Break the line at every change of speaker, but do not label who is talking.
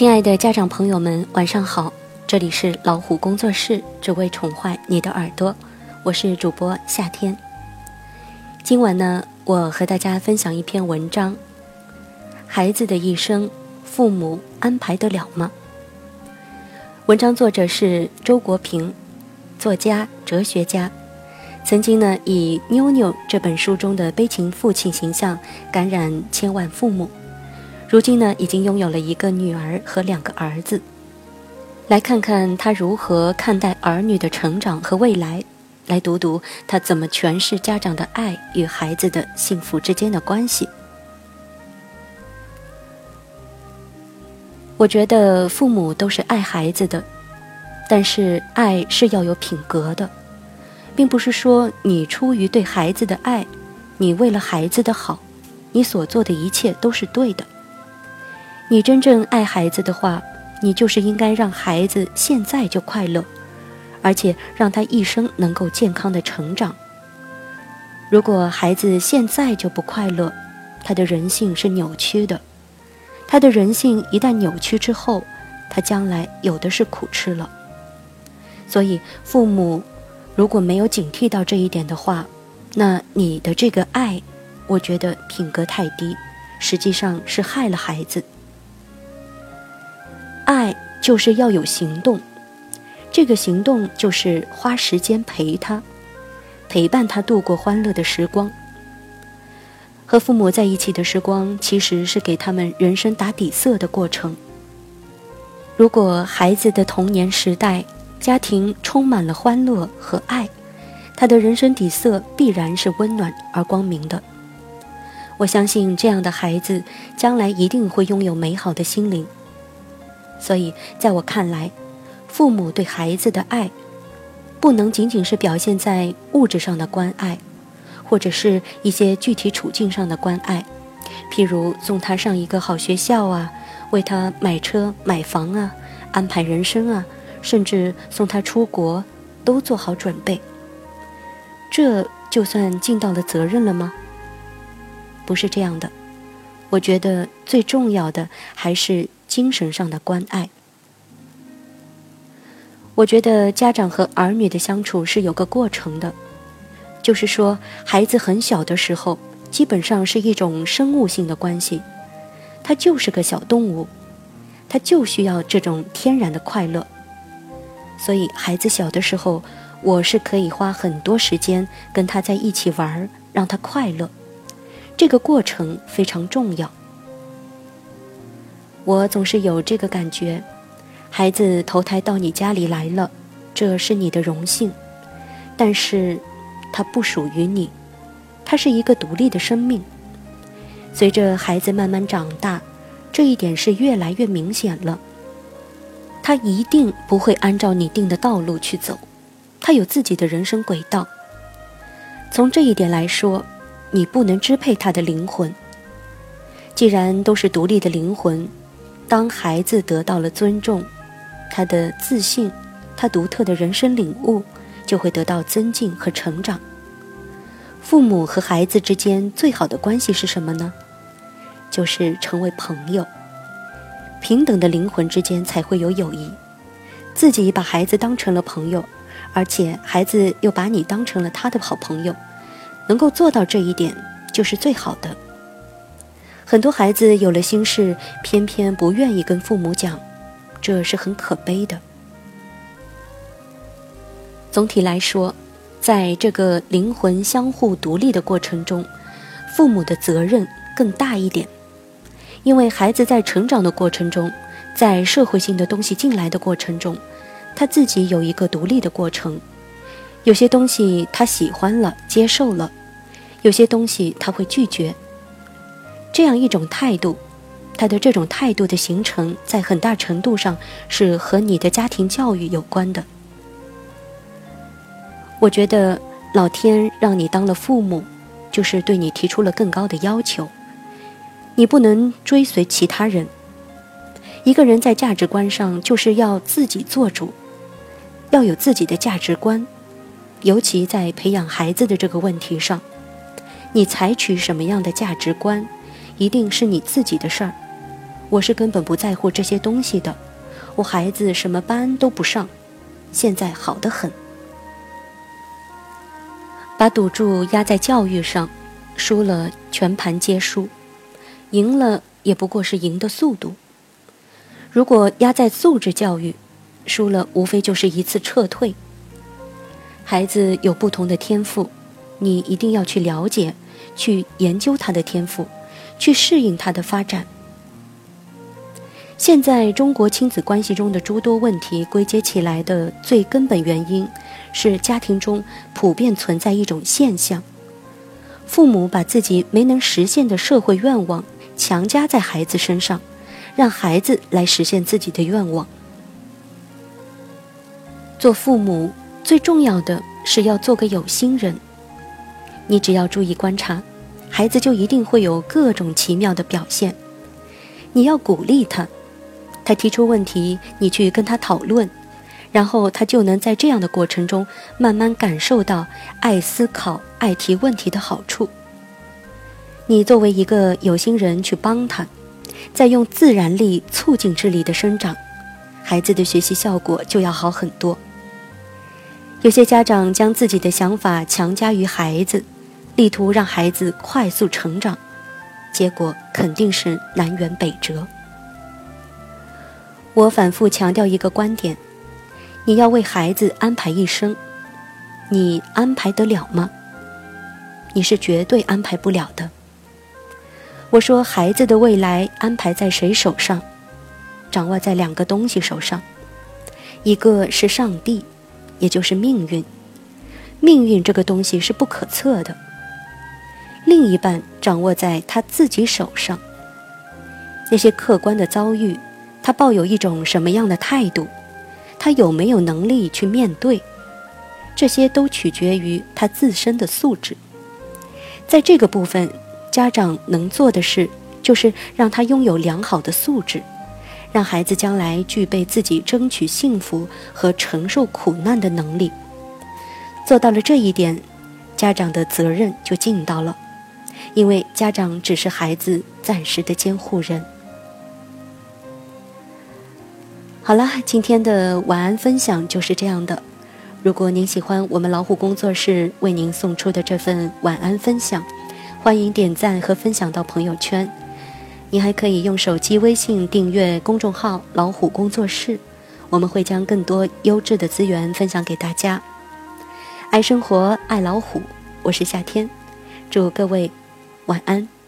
亲爱的家长朋友们，晚上好！这里是老虎工作室，只为宠坏你的耳朵，我是主播夏天。今晚呢，我和大家分享一篇文章：孩子的一生，父母安排得了吗？文章作者是周国平，作家、哲学家，曾经呢以《妞妞》这本书中的悲情父亲形象感染千万父母。如今呢，已经拥有了一个女儿和两个儿子。来看看他如何看待儿女的成长和未来，来读读他怎么诠释家长的爱与孩子的幸福之间的关系。我觉得父母都是爱孩子的，但是爱是要有品格的，并不是说你出于对孩子的爱，你为了孩子的好，你所做的一切都是对的。你真正爱孩子的话，你就是应该让孩子现在就快乐，而且让他一生能够健康的成长。如果孩子现在就不快乐，他的人性是扭曲的，他的人性一旦扭曲之后，他将来有的是苦吃了。所以，父母如果没有警惕到这一点的话，那你的这个爱，我觉得品格太低，实际上是害了孩子。爱就是要有行动，这个行动就是花时间陪他，陪伴他度过欢乐的时光。和父母在一起的时光，其实是给他们人生打底色的过程。如果孩子的童年时代家庭充满了欢乐和爱，他的人生底色必然是温暖而光明的。我相信这样的孩子将来一定会拥有美好的心灵。所以，在我看来，父母对孩子的爱，不能仅仅是表现在物质上的关爱，或者是一些具体处境上的关爱，譬如送他上一个好学校啊，为他买车买房啊，安排人生啊，甚至送他出国，都做好准备。这就算尽到了责任了吗？不是这样的。我觉得最重要的还是。精神上的关爱，我觉得家长和儿女的相处是有个过程的，就是说，孩子很小的时候，基本上是一种生物性的关系，他就是个小动物，他就需要这种天然的快乐，所以孩子小的时候，我是可以花很多时间跟他在一起玩，让他快乐，这个过程非常重要。我总是有这个感觉，孩子投胎到你家里来了，这是你的荣幸，但是，他不属于你，他是一个独立的生命。随着孩子慢慢长大，这一点是越来越明显了。他一定不会按照你定的道路去走，他有自己的人生轨道。从这一点来说，你不能支配他的灵魂。既然都是独立的灵魂。当孩子得到了尊重，他的自信，他独特的人生领悟就会得到增进和成长。父母和孩子之间最好的关系是什么呢？就是成为朋友。平等的灵魂之间才会有友谊。自己把孩子当成了朋友，而且孩子又把你当成了他的好朋友，能够做到这一点，就是最好的。很多孩子有了心事，偏偏不愿意跟父母讲，这是很可悲的。总体来说，在这个灵魂相互独立的过程中，父母的责任更大一点，因为孩子在成长的过程中，在社会性的东西进来的过程中，他自己有一个独立的过程，有些东西他喜欢了、接受了，有些东西他会拒绝。这样一种态度，他的这种态度的形成，在很大程度上是和你的家庭教育有关的。我觉得老天让你当了父母，就是对你提出了更高的要求。你不能追随其他人。一个人在价值观上就是要自己做主，要有自己的价值观。尤其在培养孩子的这个问题上，你采取什么样的价值观？一定是你自己的事儿，我是根本不在乎这些东西的，我孩子什么班都不上，现在好得很。把赌注压在教育上，输了全盘皆输，赢了也不过是赢的速度。如果压在素质教育，输了无非就是一次撤退。孩子有不同的天赋，你一定要去了解、去研究他的天赋，去适应他的发展。现在中国亲子关系中的诸多问题归结起来的最根本原因，是家庭中普遍存在一种现象：父母把自己没能实现的社会愿望强加在孩子身上，让孩子来实现自己的愿望。做父母最重要的是要做个有心人。你只要注意观察，孩子就一定会有各种奇妙的表现。你要鼓励他。他提出问题，你去跟他讨论，然后他就能在这样的过程中慢慢感受到爱思考、爱提问题的好处。你作为一个有心人去帮他，再用自然力促进智力的生长，孩子的学习效果就要好很多。有些家长将自己的想法强加于孩子，力图让孩子快速成长，结果肯定是南辕北辙。我反复强调一个观点：你要为孩子安排一生，你安排得了吗？你是绝对安排不了的。我说，孩子的未来安排在谁手上？掌握在两个东西手上，一个是上帝，也就是命运。命运这个东西是不可测的。另一半掌握在他自己手上，那些客观的遭遇。他抱有一种什么样的态度？他有没有能力去面对？这些都取决于他自身的素质。在这个部分，家长能做的事就是让他拥有良好的素质，让孩子将来具备自己争取幸福和承受苦难的能力。做到了这一点，家长的责任就尽到了，因为家长只是孩子暂时的监护人。好了，今天的晚安分享就是这样的。如果您喜欢我们老虎工作室为您送出的这份晚安分享，欢迎点赞和分享到朋友圈。您还可以用手机微信订阅公众号“老虎工作室”，我们会将更多优质的资源分享给大家。爱生活，爱老虎，我是夏天，祝各位晚安。